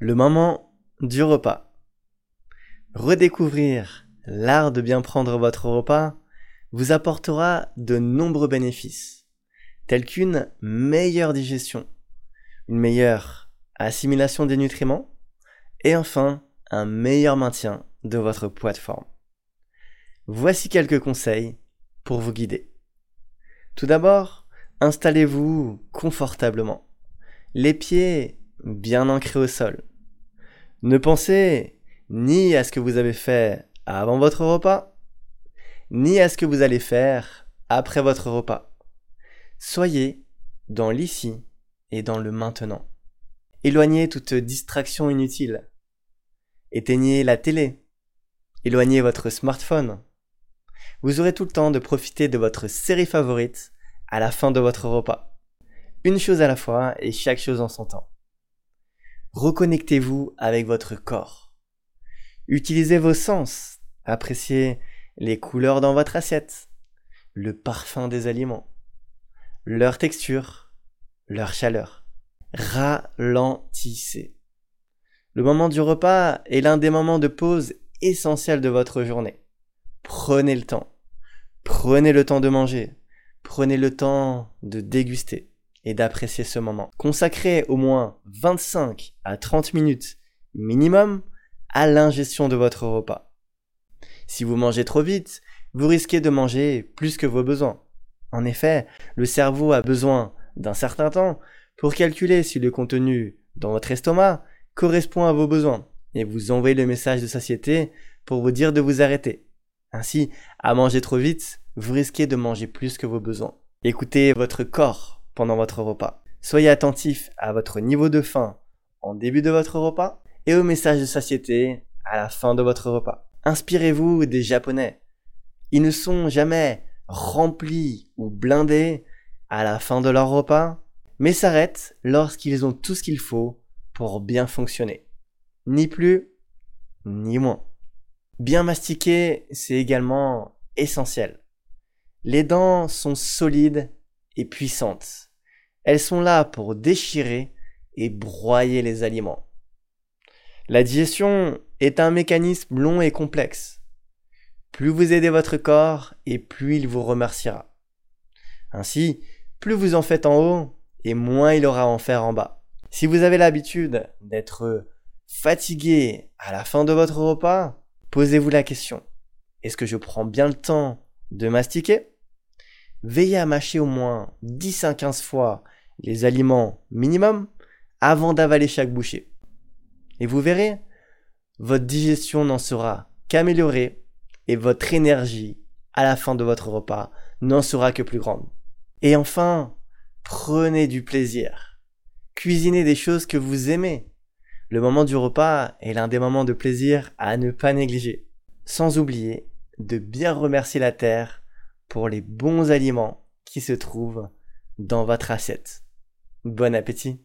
Le moment du repas. Redécouvrir l'art de bien prendre votre repas vous apportera de nombreux bénéfices, tels qu'une meilleure digestion, une meilleure assimilation des nutriments et enfin un meilleur maintien de votre poids de forme. Voici quelques conseils pour vous guider. Tout d'abord, installez-vous confortablement, les pieds bien ancrés au sol. Ne pensez ni à ce que vous avez fait avant votre repas, ni à ce que vous allez faire après votre repas. Soyez dans l'ici et dans le maintenant. Éloignez toute distraction inutile. Éteignez la télé. Éloignez votre smartphone. Vous aurez tout le temps de profiter de votre série favorite à la fin de votre repas. Une chose à la fois et chaque chose en son temps. Reconnectez-vous avec votre corps. Utilisez vos sens. Appréciez les couleurs dans votre assiette, le parfum des aliments, leur texture, leur chaleur. Ralentissez. Le moment du repas est l'un des moments de pause essentiels de votre journée. Prenez le temps. Prenez le temps de manger. Prenez le temps de déguster et d'apprécier ce moment. Consacrez au moins 25 à 30 minutes minimum à l'ingestion de votre repas. Si vous mangez trop vite, vous risquez de manger plus que vos besoins. En effet, le cerveau a besoin d'un certain temps pour calculer si le contenu dans votre estomac correspond à vos besoins et vous envoyer le message de satiété pour vous dire de vous arrêter. Ainsi, à manger trop vite, vous risquez de manger plus que vos besoins. Écoutez votre corps pendant votre repas. Soyez attentif à votre niveau de faim en début de votre repas et au message de satiété à la fin de votre repas. Inspirez-vous des Japonais. Ils ne sont jamais remplis ou blindés à la fin de leur repas, mais s'arrêtent lorsqu'ils ont tout ce qu'il faut pour bien fonctionner. Ni plus, ni moins. Bien mastiquer, c'est également essentiel. Les dents sont solides et puissantes. Elles sont là pour déchirer et broyer les aliments. La digestion est un mécanisme long et complexe. Plus vous aidez votre corps et plus il vous remerciera. Ainsi, plus vous en faites en haut et moins il aura à en faire en bas. Si vous avez l'habitude d'être fatigué à la fin de votre repas, posez-vous la question. Est-ce que je prends bien le temps de mastiquer? Veillez à mâcher au moins 10 à 15 fois les aliments minimum avant d'avaler chaque bouchée. Et vous verrez, votre digestion n'en sera qu'améliorée et votre énergie à la fin de votre repas n'en sera que plus grande. Et enfin, prenez du plaisir. Cuisinez des choses que vous aimez. Le moment du repas est l'un des moments de plaisir à ne pas négliger. Sans oublier de bien remercier la terre pour les bons aliments qui se trouvent dans votre assiette. Bon appétit